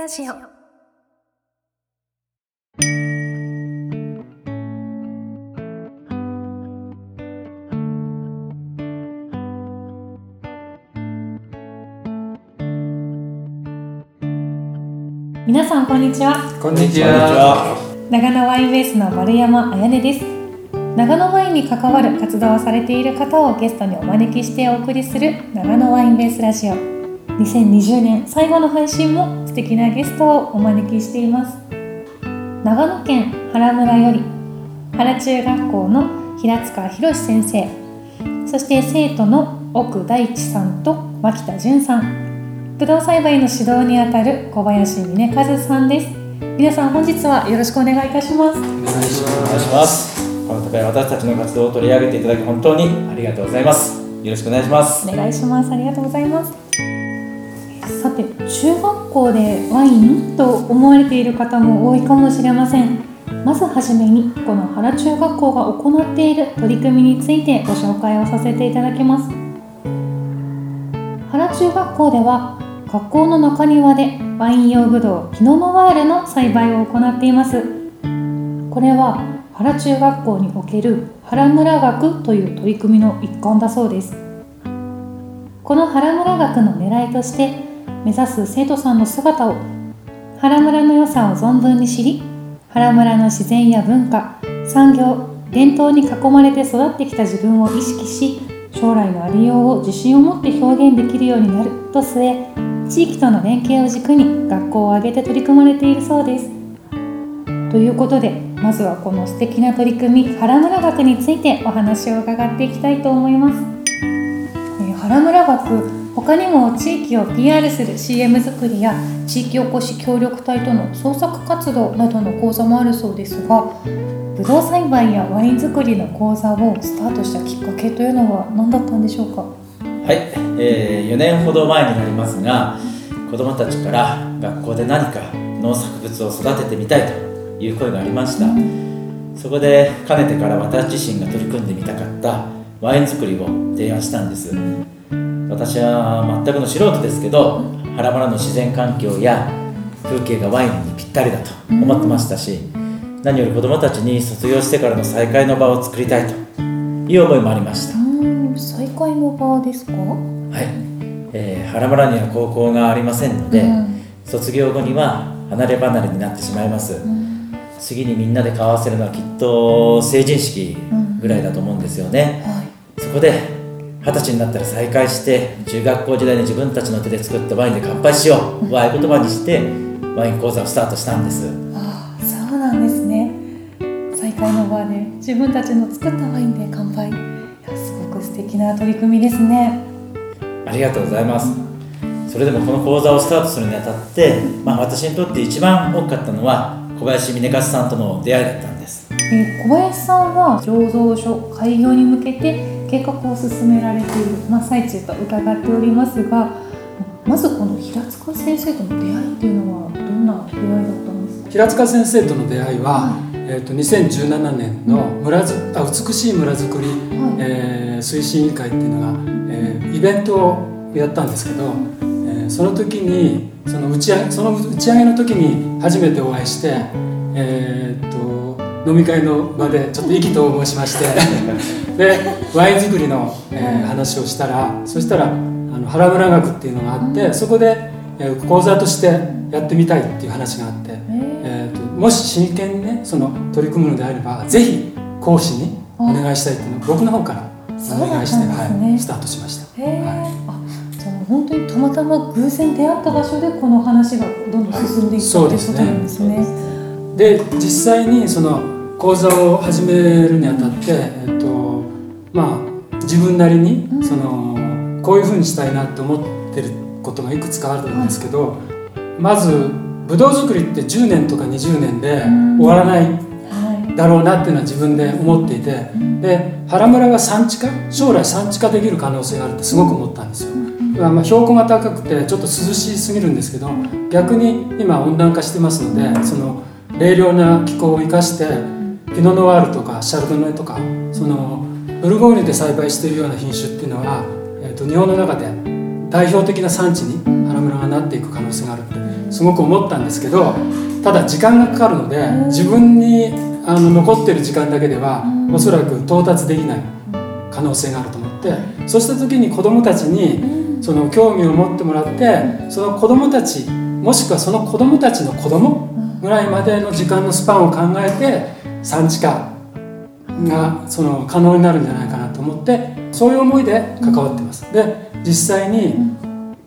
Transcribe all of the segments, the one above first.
ラジオ。皆さんこんにちは。こんにちは。長野ワインベースの丸山彩音です。長野ワインに関わる活動をされている方をゲストにお招きしてお送りする長野ワインベースラジオ2020年最後の配信も素敵なゲストをお招きしています。長野県原村より原中学校の平塚博先生。そして生徒の奥大地さんと脇田純さん。ぶどう栽培の指導にあたる小林峰和さんです。皆さん本日はよろしくお願いいたします。お願いしお願いします。この度は私たちの活動を取り上げていただき本当にありがとうございます。よろしくお願いします。お願いします。ありがとうございますさて中学校でワイン？と思われている方も多いかもしれません。まずはじめにこの原中学校が行っている取り組みについてご紹介をさせていただきます。原中学校では学校の中庭でワイン用ブドウピノノワールの栽培を行っています。これは原中学校における原村学という取り組みの一環だそうです。この原村学の狙いとして目指す生徒さんの姿を原村の良さを存分に知り原村の自然や文化産業伝統に囲まれて育ってきた自分を意識し将来のありようを自信を持って表現できるようになると据え地域との連携を軸に学校を挙げて取り組まれているそうです。ということでまずはこの素敵な取り組み原村学についてお話を伺っていきたいと思います。え原村学他にも地域を PR する CM 作りや地域おこし協力隊との創作活動などの講座もあるそうですがぶどう栽培やワイン作りの講座をスタートしたきっかけというのは何だったんでしょうか？はい、えー4年ほど前になりますが、子どもたちから学校で何か農作物を育ててみたいという声がありました。そこでかねてから私自身が取り組んでみたかったワイン作りを提案したんです。私は全くの素人ですけど原村の自然環境や風景がワインにぴったりだと思ってましたし、何より子どもたちに卒業してからの再会の場を作りたいという思いもありました。再会の場ですか？はい、えー原村には高校がありませんので、うん。卒業後には離れ離れになってしまいます、うん。次にみんなで交わせるのはきっと成人式ぐらいだと思うんですよね、はい。そこで二十歳になったら再会して中学校時代に自分たちの手で作ったワインで乾杯しよう。を合言葉にしてワイン講座をスタートしたんです。ああそうなんですね。再会の場で自分たちの作ったワインで乾杯。すごく素敵な取り組みですね。ありがとうございます。それでもこの講座をスタートするにあたって、まあ、私にとって一番大きかったのは小林峰和さんとの出会いだったんです。えー小林さんは醸造所開業に向けて計画を進められている真っ最中と伺っておりますがまずこの平塚先生との出会いっていうのはどんな出会いだったんですか？平塚先生との出会いは、えー、と2017年の村づあ美しい村づくり、はい。えー推進委員会っていうのが、えーイベントをやったんですけど、えーその時にその打ち上げその打ち上げの時に初めてお会いして、えー、と飲み会の場でちょっと意気投合しまして でワイン作りの、えー話をしたらそしたらあの原村学っていうのがあって、そこで、えー講座としてやってみたいっていう話があって。えー、ともし真剣にねその取り組むのであればぜひ講師にお願いしたいっていうのを僕の方からお願いして、ねはい、スタートしました。はあじゃあもう本当にたまたま偶然出会った場所でこの話がどんどん進んでいったそうっていうことですね。なんですね。で実際にその講座を始めるにあたって、えっとまあ、自分なりにうんそのこういうふうにしたいなって思ってることがいくつかあるんですけど、まずぶどう作りって10年とか20年でうん終わらないはい。だろうなっていうのは自分で思っていて。で原村が産地化将来産地化できる可能性があるってすごく思ったんですよ、まあ、まあ標高が高くてちょっと涼しすぎるんですけど逆に今温暖化してますのでその冷涼な気候を生かしてピノノワールとかシャルドネとかそのブルゴーニュで栽培しているような品種っていうのは、えー、と日本の中で代表的な産地に原村がなっていく可能性があるってすごく思ったんですけどただ時間がかかるので自分にあの残ってる時間だけではおそらく到達できない可能性があると思ってそうした時に子どもたちにその興味を持ってもらってその子どもたちもしくはその子どもたちの子供ぐらいまでの時間のスパンを考えて産地化がその可能になるんじゃないかなと思ってそういう思いで関わってます。で実際に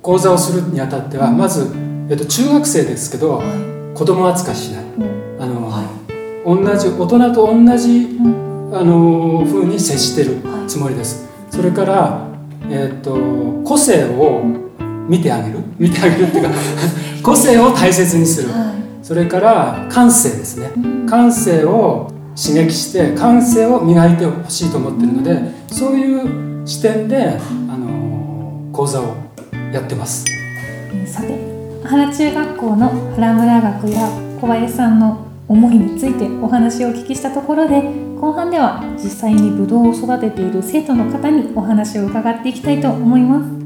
講座をするにあたってはまず、えっと、中学生ですけど子供扱いしない。あの、同じ大人と同じ、あの風に接してるつもりです。それから、えっと個性を見てあげる。見てあげるっていうか 個性を大切にする。それから感性ですね。感性を刺激して感性を磨いてほしいと思ってるのでそういう視点で、あの講座をやってます。さて原中学校の原村学や小林さんの思いについてお話をお聞きしたところで後半では実際にブドウを育てている生徒の方にお話を伺っていきたいと思います。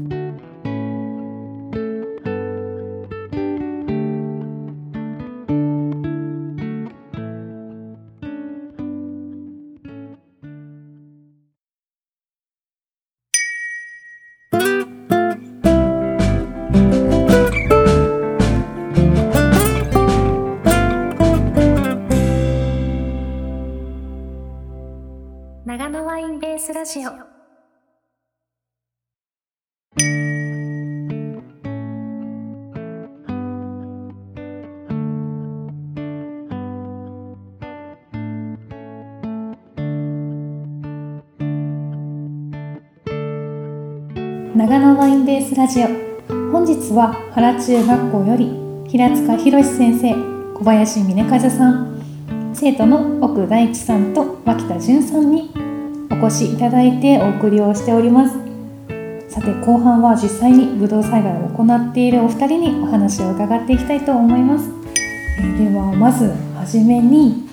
ジオ長野ワインベースラジオ。本日は原中学校より平塚博先生小林峰和さん。生徒の奥大地さんと脇田純さんにお越しいただいてお送りをしております。さて後半は実際にブドウ栽培を行っているお二人にお話を伺っていきたいと思います。えではまずはじめに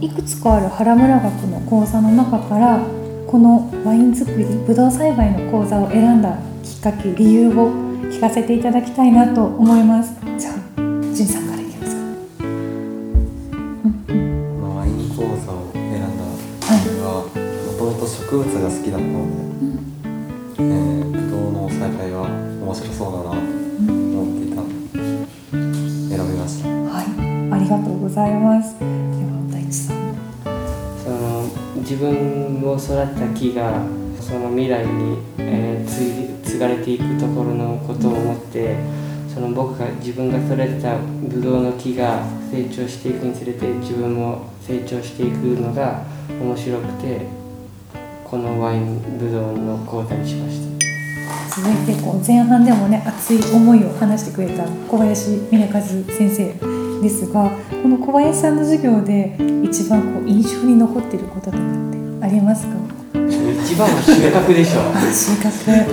いくつかある原村学の講座の中からこのワイン作りブドウ栽培の講座を選んだきっかけ理由を聞かせていただきたいなと思います。きだったので、えー、ブドウの栽培は面白そうだなと思っていたので選びましたはい、ありがとうございます。では大地さん。その自分を育った木がその未来に、えー継がれていくところのことを思ってその僕が自分が育てたブドウの木が成長していくにつれて自分も成長していくのが面白くてこのワインブドウの講座にしました。続いてこう前半でもね熱い思いを話してくれた小林峰和先生ですがこの小林さんの授業で一番こう印象に残っていることとかってありますか？一番は収穫でしょ。収穫。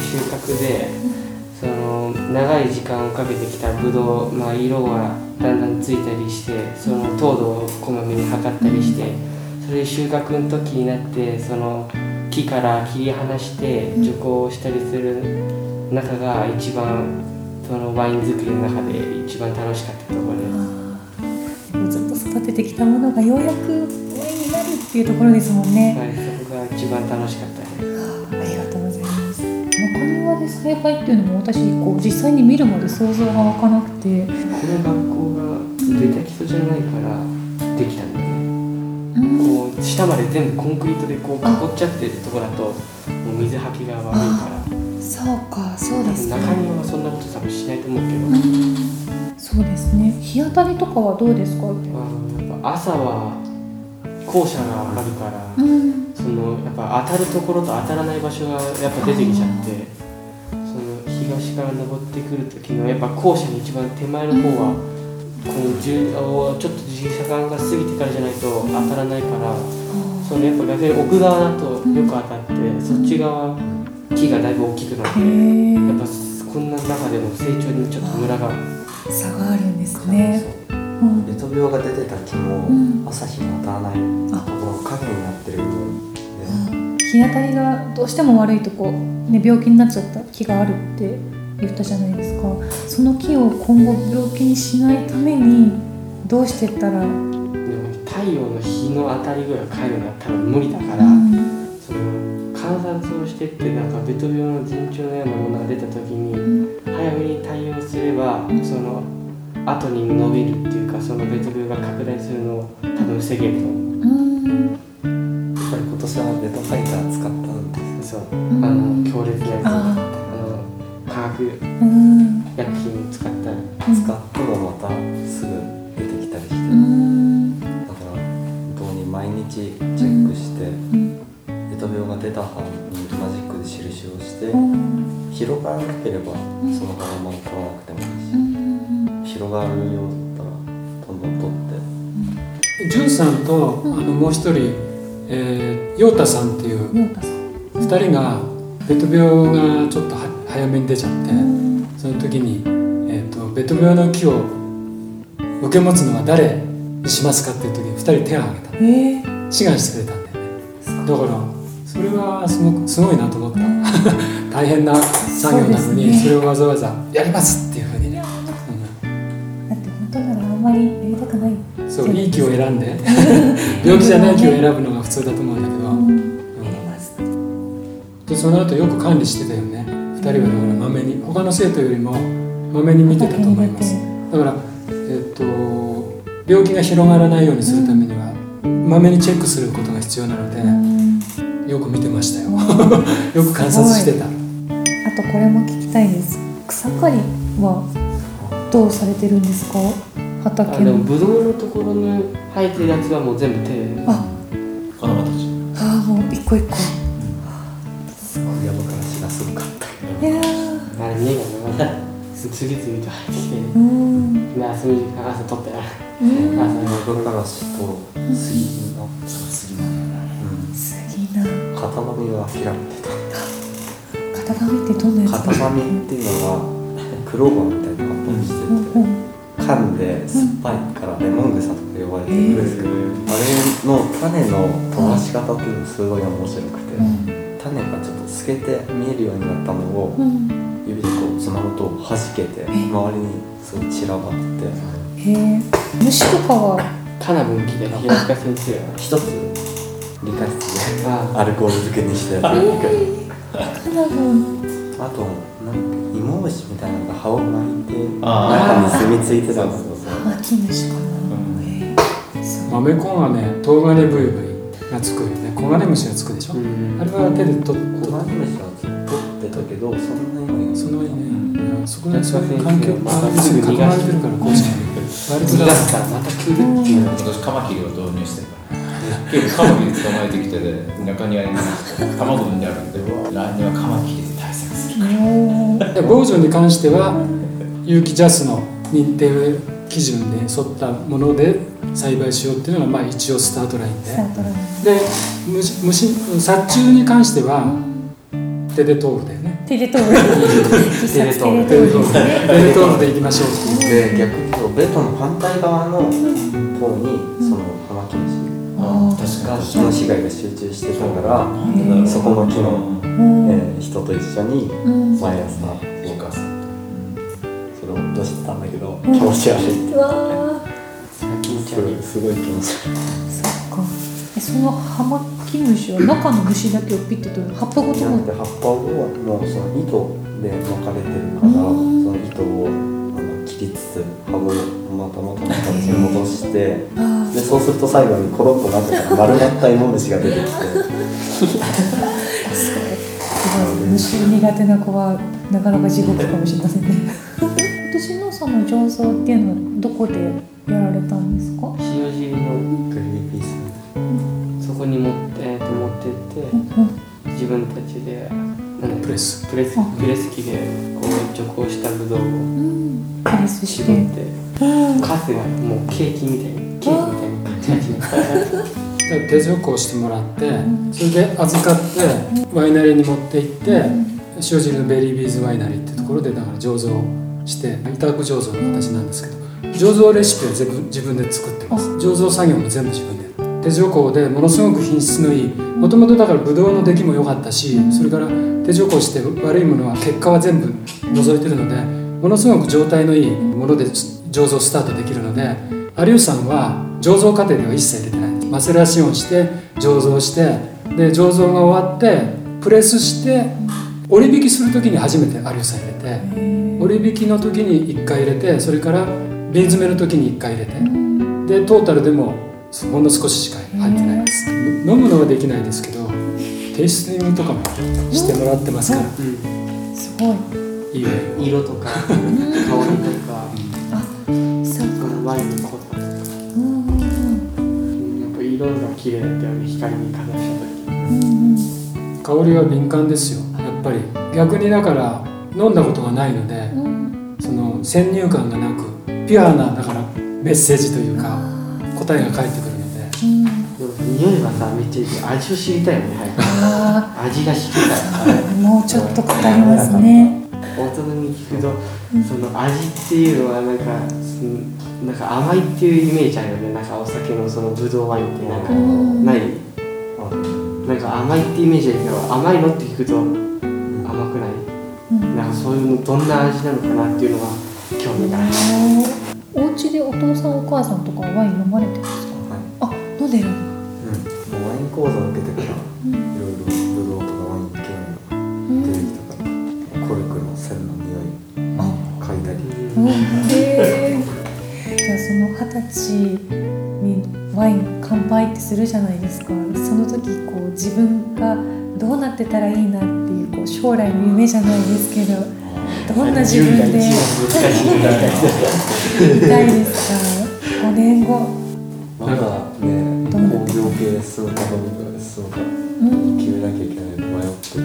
収穫でその長い時間をかけてきたブドウ、まあ、色がだんだんついたりしてその糖度をこまめに測ったりしてそれで収穫の時になってその木から切り離して除光をしたりする中が一番そのワイン作りの中で一番楽しかったところです。ずっと育ててきたものがようやくワインになるっていうところですもんね。はい、そこが一番楽しかったです。ありがとうございます。中庭で栽培っていうのも私こう実際に見るまで想像が湧かなくて、この学校がベタ基礎じゃないからできたんだよね。うんこう下まで全部コンクリートでこう囲っちゃってるところだともう水はきが悪いからそうかそうです中ね。庭はそんなこと多分しないと思うけど、うんそうですね。日当たりとかはどうですか？まあ、やっぱ朝は校舎があるから、うん。そのやっぱ当たるところと当たらない場所がやっぱ出てきちゃってその東から登ってくる時のやっぱ校舎の一番手前の方は、このじゅちょっと時間が過ぎてからじゃないと当たらないから。そのやっぱ逆に奥側だとよく当たって、そっち側木がだいぶ大きくなって。やっぱこんな中でも成長にちょっとムラが差があるんですね。うん。レト病が出てた木もうん朝日が当たらないところが影になってる部分で日当たりがどうしても悪いとこ、ね、病気になっちゃった木があるって言ったじゃないですかその木を今後病気にしないためにどうしてったら、陽の日の当たりぐらい変えるのは多分無理だから、うん。その観察をしてってなんかベト病の前兆のようなものが出た時に、早めに対応すれば、その後に伸びるっていうかそのベト病が拡大するのを多分防げると思う。うん広がるようだったらどん。どん取ってジュンさんと、あのもう一人、えー、ヨータさんっていう陽太さん。2人がベト病がちょっとは早めに出ちゃって、うん。その時に、えー、とベト病の木を受け持つのは誰にしますかっていう時に2人手を挙げた。えー。志願してくれたんだよね。だからそれはすごくすごいなと思った。大変な作業なのにそ,、れをわざわざやりますってならあんまりやりたくない。うんそういい木を選んで。病気じゃない木を選ぶのが普通だと思うんだけど、うん。でその後よく管理してたよね。2人はだからまめに。他の生徒よりもまめに見てたと思います。だから、えっと病気が広がらないようにするためにはまめにチェックすることが必要なので、うん。よく見てましたよ。う んよく観察してた。あとこれも聞きたいです。草刈りはどうされてるんですか？あ畑。のでもブドウのところの生えてるやつはもう全部手。あ。子供たちあーもう一個一個。山からしがすごかったいやー。あれ見えが長い次々と生えてきて。うん。で休み時間朝取ったよ。うん。朝山からしと杉の、次なんだうん、杉な。型紙が諦めてた。型紙ってどんなやつ型紙っていうのはクローバーみたいな葉っぱにしてて、うんうん噛んで酸っぱいからレモン草とか呼ばれてるんですけど、あれの種の飛ばし方っていうのすごい面白くて、うん。種がちょっと透けて見えるようになったのをうん。指でこうつまむと弾けて周りにすごい散らばっててへえ。虫とかは？カナブン来て平塚先生が一つ理科室であ。アルコール漬けにしてやってるけど。カナブンあとなんか芋虫みたいなのが葉を巻いてあ中に住み着いてたのそうそうそうハマキムシかな、う豆コンはねトウガネブイブイがつくよねコガネムシがつくでしょ、うん。あれは手で取っコガネムシは取ってたけどそんなにはそのね、うんそこでそういう環境に囲まれてるからこうじゃない割とだからまた来るっていうの今年カマキリを導入してるから結構カマキリ捕まえてきてで中庭に卵産んであるんで来年はカマキリでするおーで防除に関しては有機ジャスの認定基準で沿ったもので栽培しようっていうのがまあ一応スタートラインで。で虫虫殺虫に関しては手で通るだよね。テレトールテレトールですね手で通るでいきましょうっていう。で逆にベトの反対側の方にそのハマキムシあー。確かにがその被害が集中してたから、そこの木のうんえー人と一緒にうん。毎朝お母さんそれを落としてたんだけど気持ち悪い、うわ気持ちすご悪い。いすごい気持ち悪い。ーそっか。えそのハマキムシは中の虫だけをピッて取る葉っぱごとも。なので葉っぱをもうその糸で巻かれてるからそうん。の糸をあの切りつつ葉をまた元の形に戻してあでそうすると最後にコロッとなってから丸まった芋虫が出てきて虫苦手な子はなかなか地獄かもしれませんね。今年のその醸造っていうのはどこでやられたんですか？塩尻のグリーンピースそこに持って,、えーと持ってってうん自分たちでプレス。プレスプレス機でこう除光したブドウをうん。プレスして。絞ってうん。カスがもうケーキみたいにケーキみたい手錠をしてもらってそれで預かってワイナリーに持って行って塩尻のベリービーズワイナリーってところでだから醸造して委託醸造の形なんですけど醸造レシピは全部自分で作ってます。醸造作業も全部自分で手錠港でものすごく品質のいいもともとだからブドウの出来も良かったしそれから手錠港して悪いものは結果は全部除いてるのでものすごく状態のいいもので醸造スタートできるので有吉さんは醸造過程では一切入れてないマセラシオンして醸造してで醸造が終わってプレスして折り引きする時に初めて有吉さん入れて折り引きの時に1回入れてそれから瓶詰めの時に1回入れてでトータルでもほんの少ししか入ってないです。飲むのはできないですけどテイスティングとかもしてもらってますから。すごい。いい色とか香りとか。あそうそのワイン色が綺麗だよね光にかざした時香りは敏感ですよやっぱり逆にだから飲んだことがないのでその先入観がなくピュアなだからメッセージというか答えが返ってくるのでうん匂いはさめっちゃいいけど味を知りたいよね早く味が知りたいもうちょっとかかりますね大人に聞くとその味っていうのはなんかなんか甘いっていうイメージあるよね。なんかお酒のそのブドウワインってなんかうん。ない。あなんか甘いってイメージあるけど甘いのって聞くと甘くない？うん。なんかそういうのどんな味なのかなっていうのが興味がある。お家でお父さんお母さんとかはワイン飲まれてますか？はい。あ飲んでるのうん、ワイン講座を受けてからいろいろブドウとかワイン系の出てきたからコルクの線の匂い嗅いだり。うん二十歳にワイン乾杯ってするじゃないですか。その時こう自分がどうなってたらいいなっていうこう将来の夢じゃないですけどどんな自分でいたいですか？5年後。まだねどんな？工業系で進むかどうかで進むか。うん。決めなきゃいけない迷ってる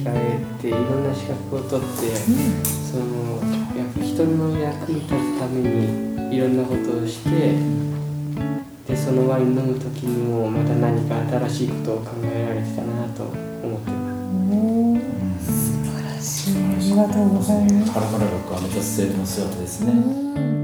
ンの電気化っていろんな資格を取ってそのやっぱ人の役に立つためにいろんなことをしてでそのワイン飲む時にもまた何か新しいことを考えられてたなと思ってます。素晴らしい。ありがとうございます。ハラハラ学は目指す生徒の姿ですうね。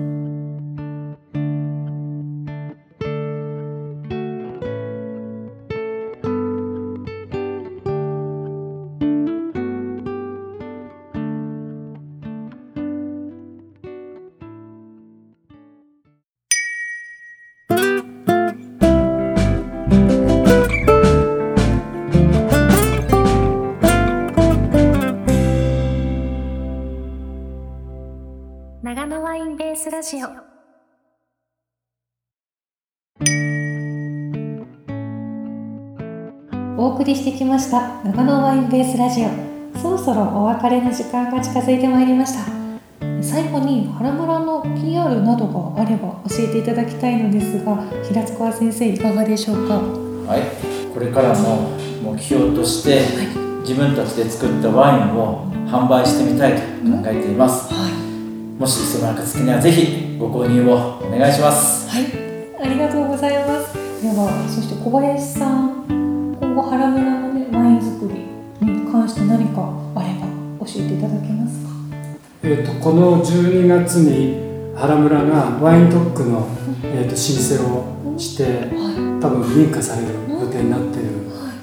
りしてきました長野ワインベースラジオ。そろそろお別れの時間が近づいてまいりました。最後に原村の PR などがあれば教えていただきたいのですが平塚先生いかがでしょうか？はい、これからの目標として、自分たちで作ったワインを販売してみたいと考えています。もしその暁にはぜひご購入をお願いします。はい、ありがとうございます。では、そして小林さん、原村のねワイン作りに関して何かあれば教えていただけますか？えー、とこの12月に原村がワイン特区の、えー、と申請をしては多分認可される予定になっている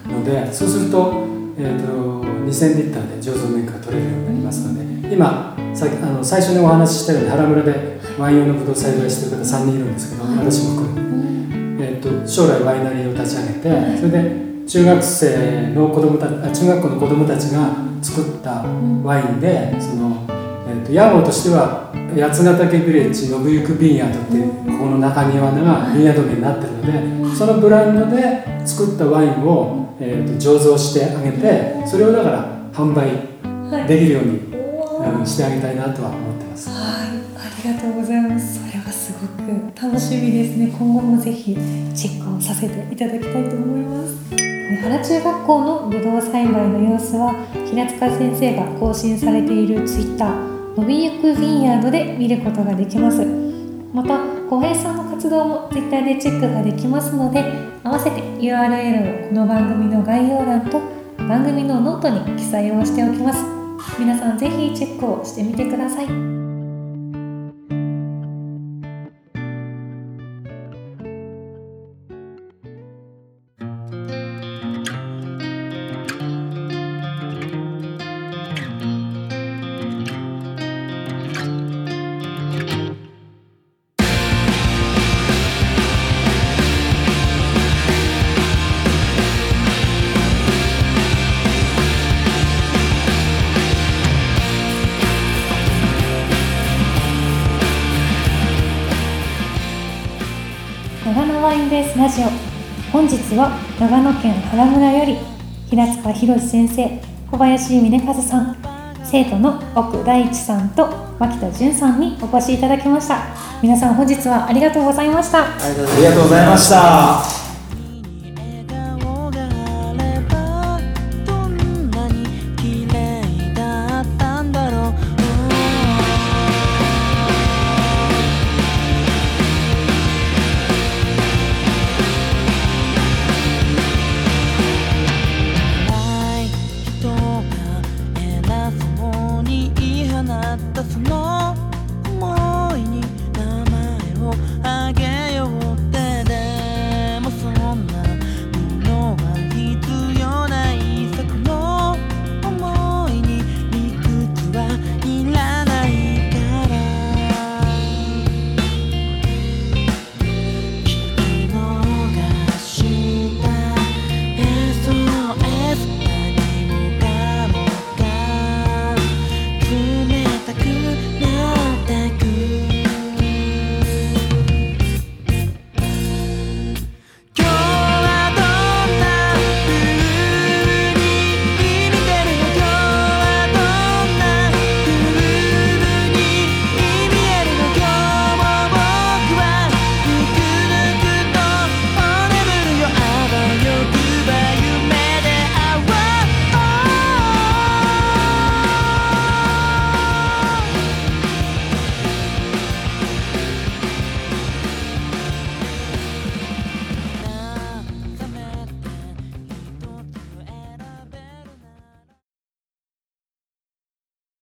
のでそうすると,、えー、と2000リッターで醸造免許が取れるようになりますので今さあの最初にお話ししたように原村でワイン用のブドウ栽培してる方3人いるんですけど私も含めて。えー、と将来ワイナリーを立ち上げてそれで中学生の子供たあ中学校の子供たちが作ったワインでその、えー、と屋号としては八ヶ岳ビレッジ信行ビンヤードっていうここの中庭がビンヤード名になってるのでそのブランドで作ったワインを、えー、と醸造してあげてそれをだから販売はい。できるように、おーうんしてあげたいなとは思ってます。はい、ありがとうございます。それはすごく楽しみですね。今後もぜひチェックをさせていただきたいと思います。原中学校のぶどう栽培の様子は平塚先生が更新されているツイッター伸びゆくヴィンヤードで見ることができます。また小林さんの活動もツイッターでチェックができますので合わせて URL をこの番組の概要欄と番組のノートに記載をしておきます皆さんぜひチェックをしてみてくださいベースラジオ。本日は長野県原村より平塚博先生小林峰和さん生徒の奥大地さんと牧田純さんにお越しいただきました。皆さん本日はありがとうございました。ありがとうございますありがとうございました。